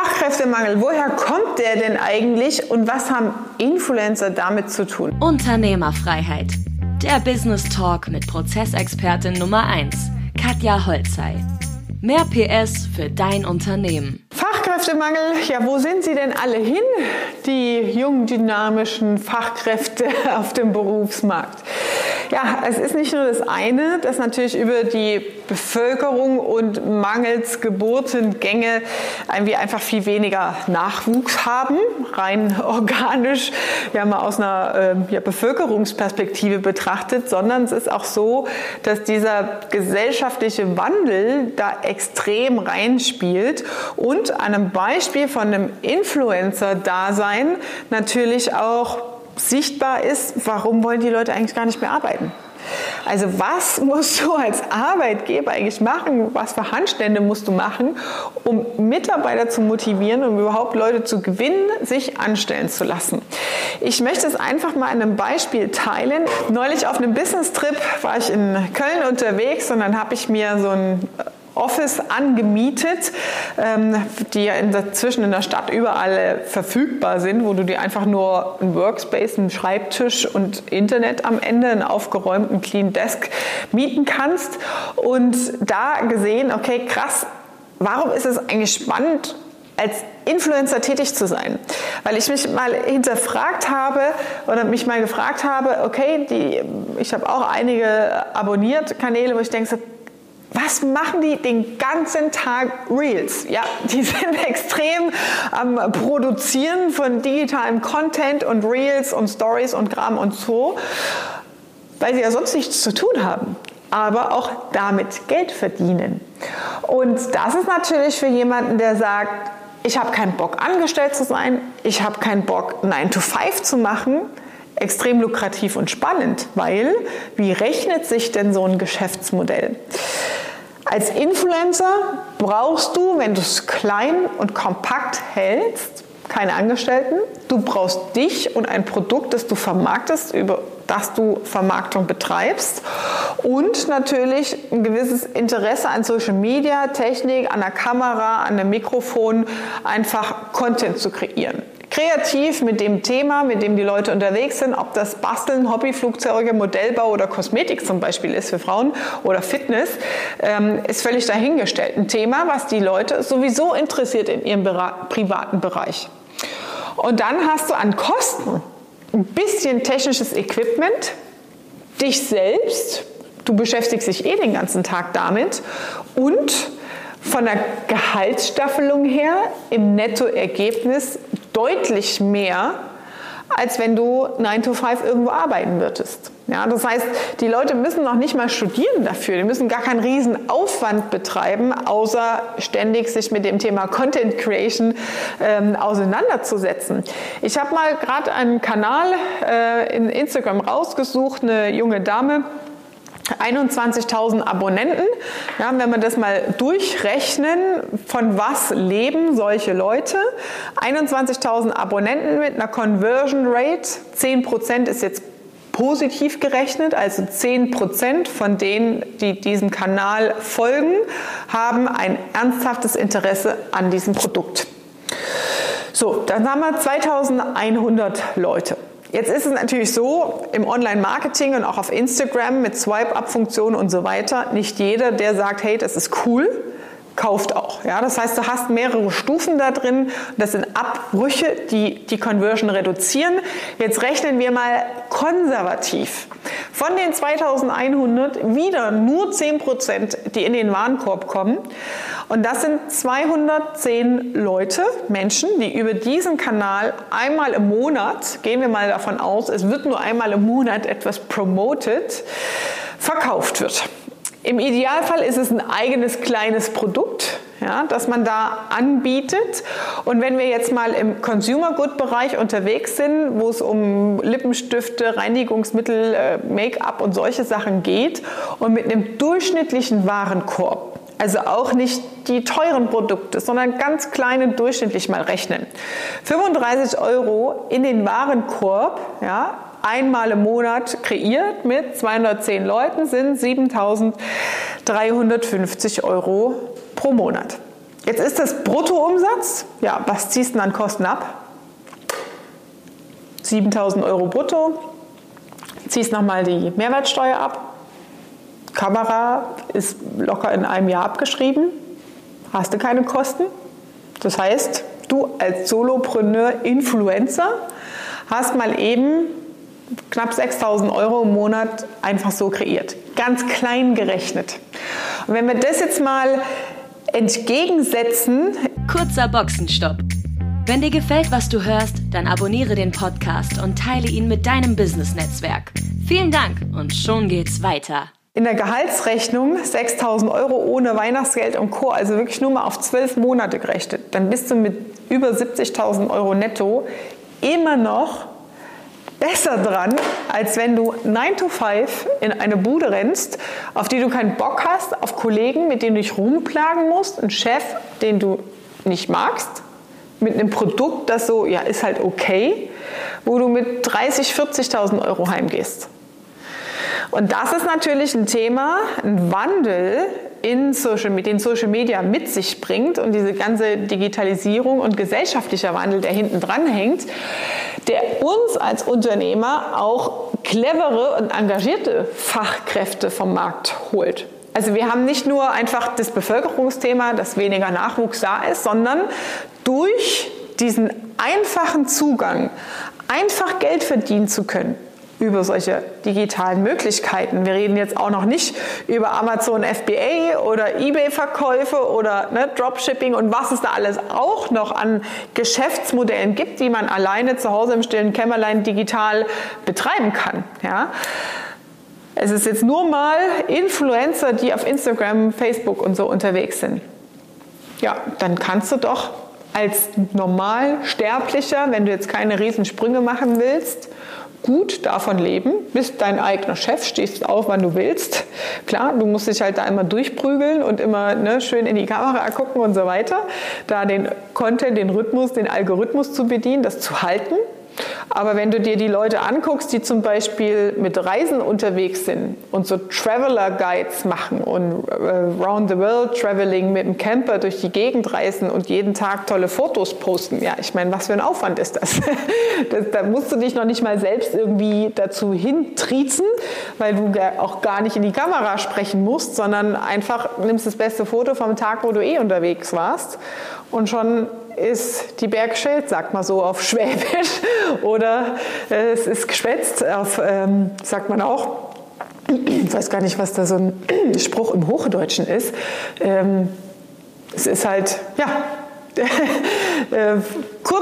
Fachkräftemangel, woher kommt der denn eigentlich und was haben Influencer damit zu tun? Unternehmerfreiheit. Der Business Talk mit Prozessexpertin Nummer 1, Katja Holzei. Mehr PS für dein Unternehmen. Fachkräftemangel, ja, wo sind sie denn alle hin, die jungen, dynamischen Fachkräfte auf dem Berufsmarkt? Ja, es ist nicht nur das eine, dass natürlich über die Bevölkerung und mangels Geburtengänge wir einfach viel weniger Nachwuchs haben, rein organisch, ja mal aus einer äh, ja, Bevölkerungsperspektive betrachtet, sondern es ist auch so, dass dieser gesellschaftliche Wandel da extrem reinspielt und an einem Beispiel von einem Influencer-Dasein natürlich auch sichtbar ist, warum wollen die Leute eigentlich gar nicht mehr arbeiten? Also was musst du als Arbeitgeber eigentlich machen? Was für Handstände musst du machen, um Mitarbeiter zu motivieren, um überhaupt Leute zu gewinnen, sich anstellen zu lassen? Ich möchte es einfach mal an einem Beispiel teilen. Neulich auf einem Business-Trip war ich in Köln unterwegs und dann habe ich mir so ein Office angemietet, ähm, die ja inzwischen in der Stadt überall verfügbar sind, wo du dir einfach nur ein Workspace, einen Schreibtisch und Internet am Ende, einen aufgeräumten Clean Desk mieten kannst. Und da gesehen, okay, krass, warum ist es eigentlich spannend, als Influencer tätig zu sein. Weil ich mich mal hinterfragt habe oder mich mal gefragt habe, okay, die, ich habe auch einige abonniert Kanäle, wo ich denke, was machen die den ganzen Tag Reels? Ja, die sind extrem am ähm, Produzieren von digitalem Content und Reels und Stories und Gram und so, weil sie ja sonst nichts zu tun haben, aber auch damit Geld verdienen. Und das ist natürlich für jemanden, der sagt, ich habe keinen Bock angestellt zu sein, ich habe keinen Bock 9 to 5 zu machen, extrem lukrativ und spannend, weil wie rechnet sich denn so ein Geschäftsmodell? Als Influencer brauchst du, wenn du es klein und kompakt hältst, keine Angestellten. Du brauchst dich und ein Produkt, das du vermarktest, über das du Vermarktung betreibst. Und natürlich ein gewisses Interesse an Social Media, Technik, an der Kamera, an dem Mikrofon, einfach Content zu kreieren kreativ mit dem Thema, mit dem die Leute unterwegs sind, ob das Basteln, Hobbyflugzeuge, Modellbau oder Kosmetik zum Beispiel ist für Frauen oder Fitness, ähm, ist völlig dahingestellt. Ein Thema, was die Leute sowieso interessiert in ihrem privaten Bereich. Und dann hast du an Kosten ein bisschen technisches Equipment, dich selbst, du beschäftigst dich eh den ganzen Tag damit und von der Gehaltsstaffelung her im Nettoergebnis deutlich mehr, als wenn du 9 to 5 irgendwo arbeiten würdest. Ja, das heißt, die Leute müssen noch nicht mal studieren dafür, die müssen gar keinen riesen Aufwand betreiben, außer ständig sich mit dem Thema Content Creation ähm, auseinanderzusetzen. Ich habe mal gerade einen Kanal äh, in Instagram rausgesucht, eine junge Dame, 21.000 Abonnenten. Ja, wenn wir das mal durchrechnen, von was leben solche Leute? 21.000 Abonnenten mit einer Conversion Rate, 10% ist jetzt positiv gerechnet, also 10% von denen, die diesem Kanal folgen, haben ein ernsthaftes Interesse an diesem Produkt. So, dann haben wir 2100 Leute. Jetzt ist es natürlich so, im Online-Marketing und auch auf Instagram mit Swipe-Up-Funktionen und so weiter, nicht jeder, der sagt, hey, das ist cool, kauft auch. Ja, das heißt, du hast mehrere Stufen da drin. Das sind Abbrüche, die die Conversion reduzieren. Jetzt rechnen wir mal konservativ. Von den 2100 wieder nur 10 Prozent, die in den Warenkorb kommen. Und das sind 210 Leute, Menschen, die über diesen Kanal einmal im Monat, gehen wir mal davon aus, es wird nur einmal im Monat etwas promoted, verkauft wird. Im Idealfall ist es ein eigenes kleines Produkt, ja, das man da anbietet. Und wenn wir jetzt mal im Consumer Good Bereich unterwegs sind, wo es um Lippenstifte, Reinigungsmittel, äh, Make-up und solche Sachen geht und mit einem durchschnittlichen Warenkorb, also auch nicht die teuren Produkte, sondern ganz kleine durchschnittlich mal rechnen. 35 Euro in den Warenkorb, ja, einmal im Monat kreiert mit 210 Leuten sind 7.350 Euro pro Monat. Jetzt ist das Bruttoumsatz. Ja, was ziehst du an Kosten ab? 7000 Euro brutto. Ziehst nochmal die Mehrwertsteuer ab. Kamera ist locker in einem Jahr abgeschrieben. Hast du keine Kosten. Das heißt, du als Solopreneur, Influencer, hast mal eben knapp 6000 Euro im Monat einfach so kreiert. Ganz klein gerechnet. Und wenn wir das jetzt mal entgegensetzen. Kurzer Boxenstopp. Wenn dir gefällt, was du hörst, dann abonniere den Podcast und teile ihn mit deinem Business-Netzwerk. Vielen Dank und schon geht's weiter. In der Gehaltsrechnung 6.000 Euro ohne Weihnachtsgeld und Co., also wirklich nur mal auf zwölf Monate gerechnet, dann bist du mit über 70.000 Euro netto immer noch besser dran, als wenn du 9 to 5 in eine Bude rennst, auf die du keinen Bock hast, auf Kollegen, mit denen du dich rumplagen musst, einen Chef, den du nicht magst, mit einem Produkt, das so, ja, ist halt okay, wo du mit 30, 40.000 Euro heimgehst. Und das ist natürlich ein Thema, ein Wandel, in Social, den Social Media mit sich bringt und diese ganze Digitalisierung und gesellschaftlicher Wandel, der hinten dran hängt, der uns als Unternehmer auch clevere und engagierte Fachkräfte vom Markt holt. Also wir haben nicht nur einfach das Bevölkerungsthema, dass weniger Nachwuchs da ist, sondern durch diesen einfachen Zugang, einfach Geld verdienen zu können, über solche digitalen Möglichkeiten. Wir reden jetzt auch noch nicht über Amazon FBA oder eBay-Verkäufe oder ne, Dropshipping und was es da alles auch noch an Geschäftsmodellen gibt, die man alleine zu Hause im stillen Kämmerlein digital betreiben kann. Ja. Es ist jetzt nur mal Influencer, die auf Instagram, Facebook und so unterwegs sind. Ja, dann kannst du doch als Normalsterblicher, wenn du jetzt keine Riesensprünge machen willst, gut davon leben, bist dein eigener Chef, stehst auf, wann du willst. Klar, du musst dich halt da immer durchprügeln und immer ne, schön in die Kamera gucken und so weiter. Da den Content, den Rhythmus, den Algorithmus zu bedienen, das zu halten. Aber wenn du dir die Leute anguckst, die zum Beispiel mit Reisen unterwegs sind und so Traveler Guides machen und äh, Round the World Traveling mit dem Camper durch die Gegend reisen und jeden Tag tolle Fotos posten, ja, ich meine, was für ein Aufwand ist das? das da musst du dich noch nicht mal selbst irgendwie dazu hintriezen, weil du auch gar nicht in die Kamera sprechen musst, sondern einfach nimmst das beste Foto vom Tag, wo du eh unterwegs warst und schon ist die Bergschild, sagt man so auf Schwäbisch, oder äh, es ist geschwätzt, auf, ähm, sagt man auch. Ich weiß gar nicht, was da so ein Spruch im Hochdeutschen ist. Ähm, es ist halt, ja, Äh,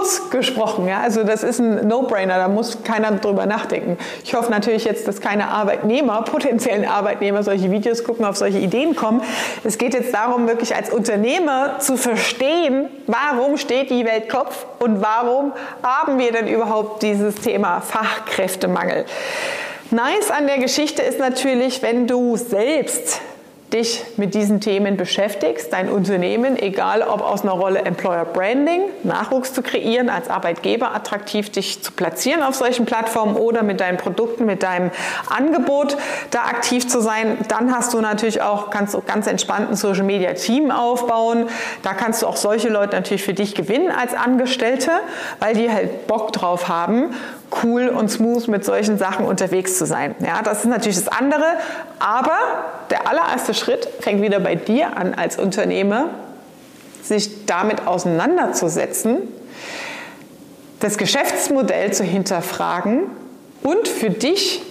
kurz gesprochen. Ja? Also das ist ein No-Brainer, da muss keiner drüber nachdenken. Ich hoffe natürlich jetzt, dass keine Arbeitnehmer, potenziellen Arbeitnehmer solche Videos gucken, auf solche Ideen kommen. Es geht jetzt darum, wirklich als Unternehmer zu verstehen, warum steht die Welt Kopf und warum haben wir denn überhaupt dieses Thema Fachkräftemangel. Nice an der Geschichte ist natürlich, wenn du selbst dich mit diesen Themen beschäftigst, dein Unternehmen, egal ob aus einer Rolle Employer Branding, Nachwuchs zu kreieren, als Arbeitgeber attraktiv dich zu platzieren auf solchen Plattformen oder mit deinen Produkten, mit deinem Angebot da aktiv zu sein, dann hast du natürlich auch, kannst du ganz entspannt ein Social Media Team aufbauen. Da kannst du auch solche Leute natürlich für dich gewinnen als Angestellte, weil die halt Bock drauf haben cool und smooth mit solchen Sachen unterwegs zu sein. Ja, das ist natürlich das andere, aber der allererste Schritt fängt wieder bei dir an als Unternehmer, sich damit auseinanderzusetzen, das Geschäftsmodell zu hinterfragen und für dich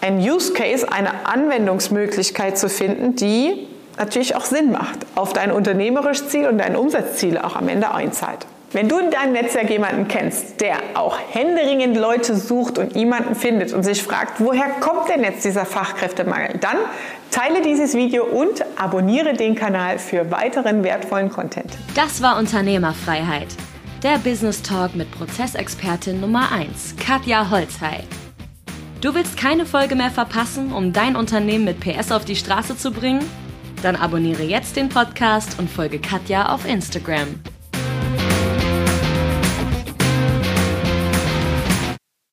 ein Use Case, eine Anwendungsmöglichkeit zu finden, die natürlich auch Sinn macht, auf dein unternehmerisches Ziel und dein Umsatzziel auch am Ende einzahlt. Wenn du in deinem Netzwerk jemanden kennst, der auch händeringend Leute sucht und jemanden findet und sich fragt, woher kommt denn jetzt dieser Fachkräftemangel, dann teile dieses Video und abonniere den Kanal für weiteren wertvollen Content. Das war Unternehmerfreiheit. Der Business Talk mit Prozessexpertin Nummer 1, Katja Holzhey. Du willst keine Folge mehr verpassen, um dein Unternehmen mit PS auf die Straße zu bringen? Dann abonniere jetzt den Podcast und folge Katja auf Instagram.